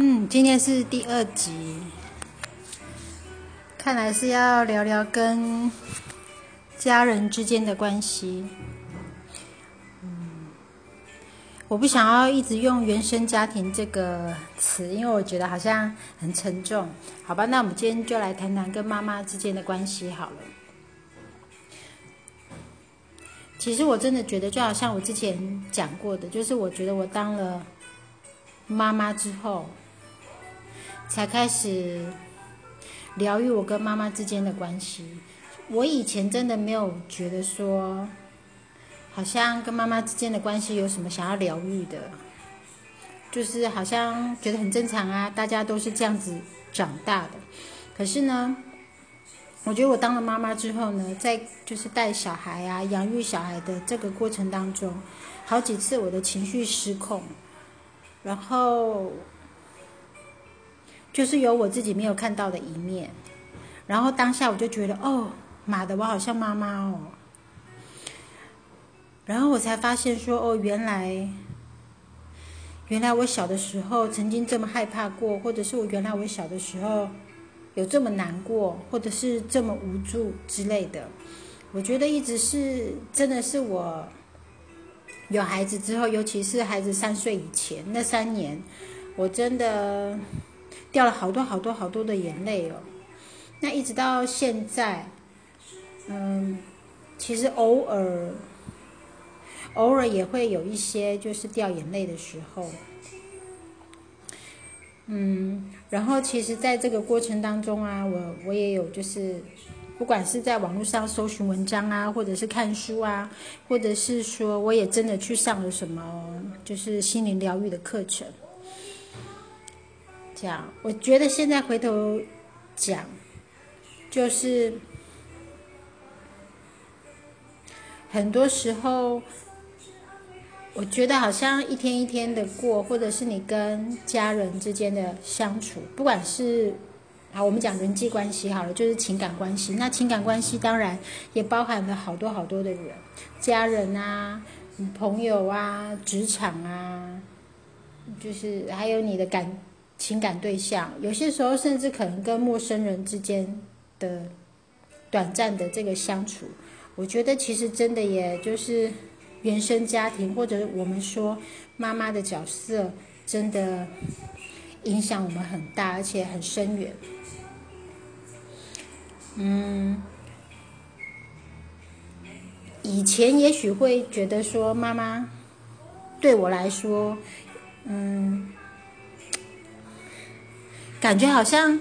嗯，今天是第二集，看来是要聊聊跟家人之间的关系。嗯，我不想要一直用“原生家庭”这个词，因为我觉得好像很沉重。好吧，那我们今天就来谈谈跟妈妈之间的关系好了。其实我真的觉得，就好像我之前讲过的，就是我觉得我当了妈妈之后。才开始疗愈我跟妈妈之间的关系。我以前真的没有觉得说，好像跟妈妈之间的关系有什么想要疗愈的，就是好像觉得很正常啊，大家都是这样子长大的。可是呢，我觉得我当了妈妈之后呢，在就是带小孩啊、养育小孩的这个过程当中，好几次我的情绪失控，然后。就是有我自己没有看到的一面，然后当下我就觉得，哦，妈的，我好像妈妈哦。然后我才发现说，哦，原来，原来我小的时候曾经这么害怕过，或者是我原来我小的时候有这么难过，或者是这么无助之类的。我觉得一直是真的是我有孩子之后，尤其是孩子三岁以前那三年，我真的。掉了好多好多好多的眼泪哦，那一直到现在，嗯，其实偶尔，偶尔也会有一些就是掉眼泪的时候，嗯，然后其实在这个过程当中啊，我我也有就是，不管是在网络上搜寻文章啊，或者是看书啊，或者是说我也真的去上了什么就是心灵疗愈的课程。讲，我觉得现在回头讲，就是很多时候，我觉得好像一天一天的过，或者是你跟家人之间的相处，不管是啊，我们讲人际关系好了，就是情感关系。那情感关系当然也包含了好多好多的人，家人啊，朋友啊，职场啊，就是还有你的感。情感对象，有些时候甚至可能跟陌生人之间的短暂的这个相处，我觉得其实真的也就是原生家庭，或者我们说妈妈的角色，真的影响我们很大，而且很深远。嗯，以前也许会觉得说妈妈对我来说，嗯。感觉好像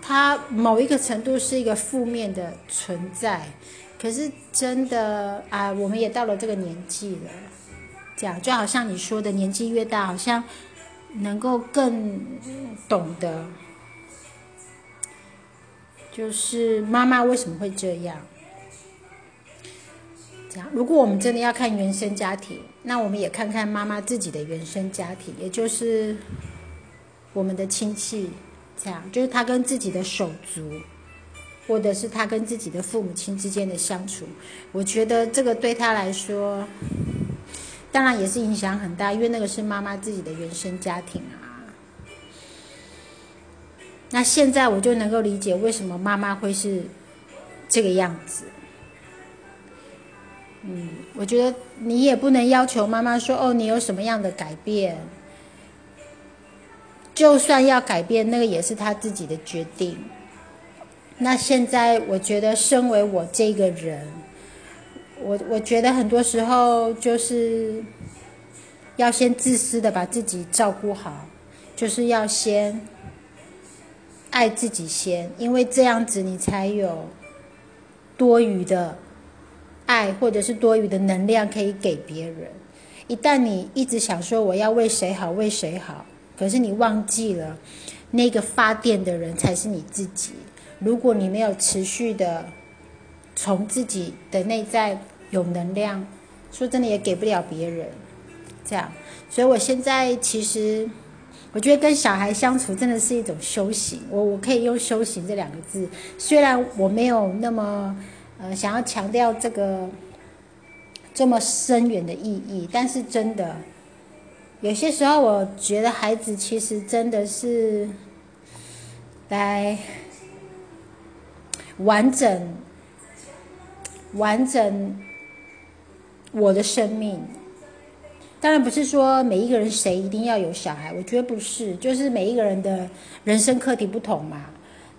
他某一个程度是一个负面的存在，可是真的啊，我们也到了这个年纪了，这样就好像你说的，年纪越大，好像能够更懂得，就是妈妈为什么会这样。这样，如果我们真的要看原生家庭，那我们也看看妈妈自己的原生家庭，也就是我们的亲戚。这样就是他跟自己的手足，或者是他跟自己的父母亲之间的相处，我觉得这个对他来说，当然也是影响很大，因为那个是妈妈自己的原生家庭啊。那现在我就能够理解为什么妈妈会是这个样子。嗯，我觉得你也不能要求妈妈说哦，你有什么样的改变。就算要改变，那个也是他自己的决定。那现在，我觉得身为我这个人，我我觉得很多时候就是要先自私的把自己照顾好，就是要先爱自己先，因为这样子你才有多余的爱或者是多余的能量可以给别人。一旦你一直想说我要为谁好，为谁好。可是你忘记了，那个发电的人才是你自己。如果你没有持续的从自己的内在有能量，说真的也给不了别人。这样，所以我现在其实我觉得跟小孩相处真的是一种修行。我我可以用修行这两个字，虽然我没有那么呃想要强调这个这么深远的意义，但是真的。有些时候我觉得孩子其实真的是来完整完整我的生命。当然不是说每一个人谁一定要有小孩，我觉得不是，就是每一个人的人生课题不同嘛。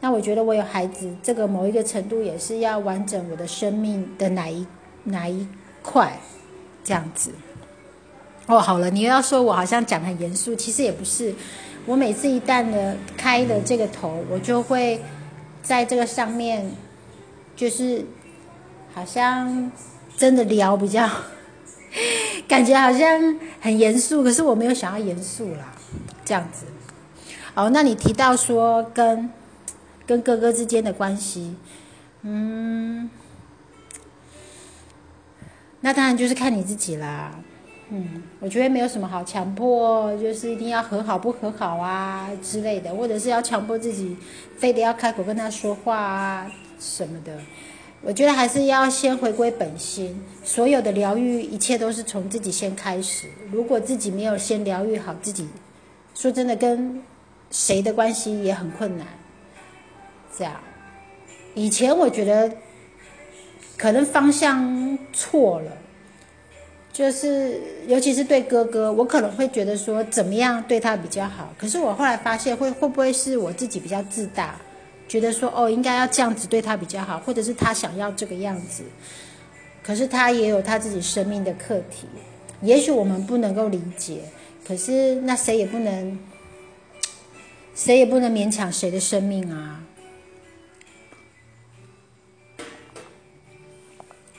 那我觉得我有孩子，这个某一个程度也是要完整我的生命的哪一哪一块，这样子。哦，好了，你又要说我好像讲很严肃，其实也不是。我每次一旦呢开了这个头，我就会在这个上面，就是好像真的聊比较。感觉好像很严肃，可是我没有想要严肃啦，这样子。哦，那你提到说跟跟哥哥之间的关系，嗯，那当然就是看你自己啦。嗯，我觉得没有什么好强迫，就是一定要和好不和好啊之类的，或者是要强迫自己非得要开口跟他说话啊什么的。我觉得还是要先回归本心，所有的疗愈，一切都是从自己先开始。如果自己没有先疗愈好自己，说真的，跟谁的关系也很困难。这样，以前我觉得可能方向错了，就是尤其是对哥哥，我可能会觉得说怎么样对他比较好。可是我后来发现，会会不会是我自己比较自大？觉得说哦，应该要这样子对他比较好，或者是他想要这个样子，可是他也有他自己生命的课题，也许我们不能够理解，可是那谁也不能，谁也不能勉强谁的生命啊。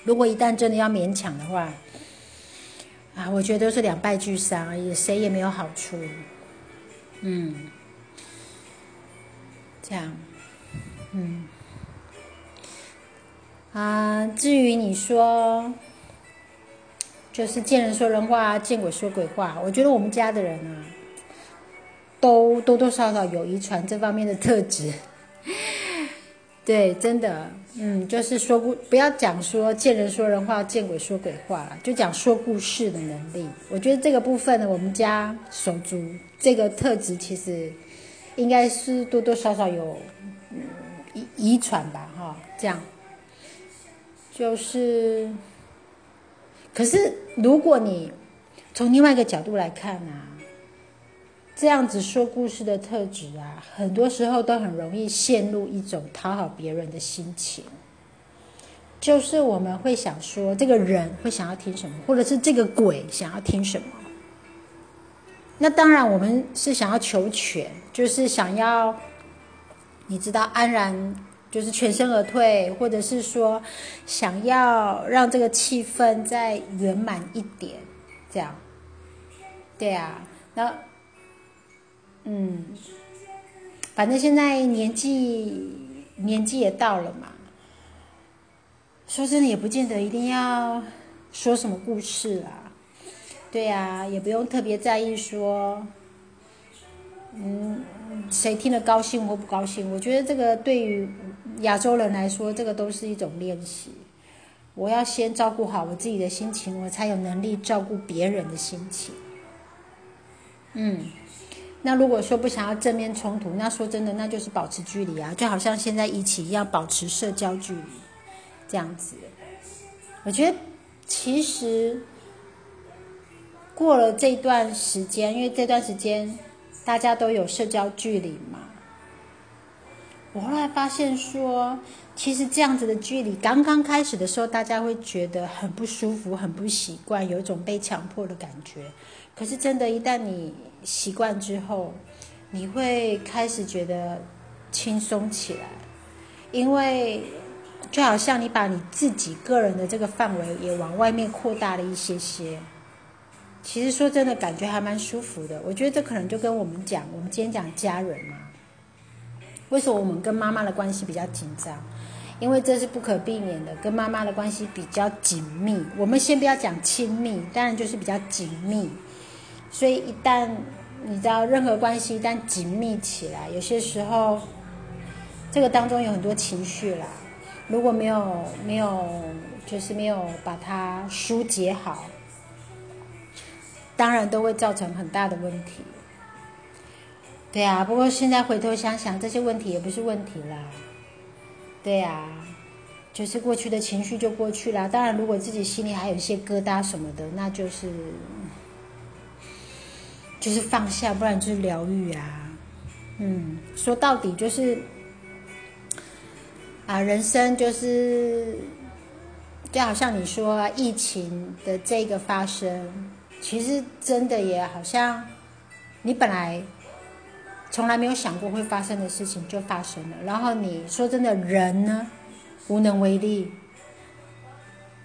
如果一旦真的要勉强的话，啊，我觉得都是两败俱伤，也谁也没有好处。嗯，这样。嗯，啊，至于你说，就是见人说人话，见鬼说鬼话，我觉得我们家的人啊，都多多少少有遗传这方面的特质。对，真的，嗯，就是说故，不要讲说见人说人话，见鬼说鬼话了，就讲说故事的能力。我觉得这个部分呢，我们家手足这个特质，其实应该是多多少少有。遗遗传吧，哈，这样，就是，可是如果你从另外一个角度来看啊，这样子说故事的特质啊，很多时候都很容易陷入一种讨好别人的心情，就是我们会想说，这个人会想要听什么，或者是这个鬼想要听什么。那当然，我们是想要求全，就是想要。你知道安然就是全身而退，或者是说想要让这个气氛再圆满一点，这样，对啊，那嗯，反正现在年纪年纪也到了嘛，说真的也不见得一定要说什么故事啦，对呀，也不用特别在意说，嗯。谁听了高兴或不高兴？我觉得这个对于亚洲人来说，这个都是一种练习。我要先照顾好我自己的心情，我才有能力照顾别人的心情。嗯，那如果说不想要正面冲突，那说真的，那就是保持距离啊，就好像现在一起一样，保持社交距离，这样子。我觉得其实过了这段时间，因为这段时间。大家都有社交距离嘛？我后来发现说，其实这样子的距离，刚刚开始的时候，大家会觉得很不舒服、很不习惯，有一种被强迫的感觉。可是真的，一旦你习惯之后，你会开始觉得轻松起来，因为就好像你把你自己个人的这个范围也往外面扩大了一些些。其实说真的，感觉还蛮舒服的。我觉得这可能就跟我们讲，我们今天讲家人嘛。为什么我们跟妈妈的关系比较紧张？因为这是不可避免的，跟妈妈的关系比较紧密。我们先不要讲亲密，当然就是比较紧密。所以一旦你知道任何关系一旦紧密起来，有些时候这个当中有很多情绪啦。如果没有没有就是没有把它疏解好。当然都会造成很大的问题。对啊，不过现在回头想想，这些问题也不是问题啦。对啊，就是过去的情绪就过去了。当然，如果自己心里还有一些疙瘩什么的，那就是就是放下，不然就是疗愈啊。嗯，说到底就是啊，人生就是就好像你说疫情的这个发生，其实真的也好像你本来。从来没有想过会发生的事情就发生了，然后你说真的，人呢无能为力，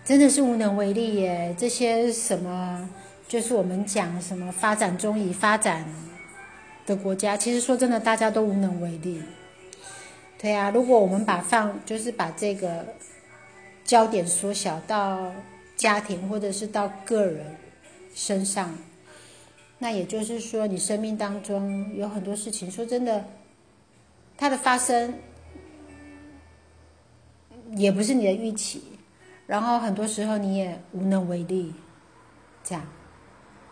真的是无能为力耶。这些什么，就是我们讲什么发展中已发展的国家，其实说真的，大家都无能为力。对啊，如果我们把放，就是把这个焦点缩小到家庭或者是到个人身上。那也就是说，你生命当中有很多事情，说真的，它的发生也不是你的预期，然后很多时候你也无能为力，这样。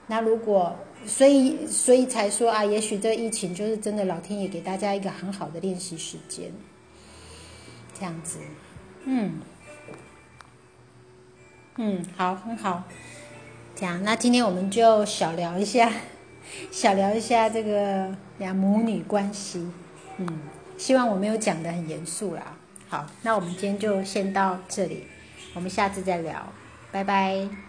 那如果，所以所以才说啊，也许这疫情就是真的，老天爷给大家一个很好的练习时间，这样子，嗯，嗯，好，很好。这样，那今天我们就小聊一下，小聊一下这个两母女关系。嗯，希望我没有讲的很严肃啦。好，那我们今天就先到这里，我们下次再聊，拜拜。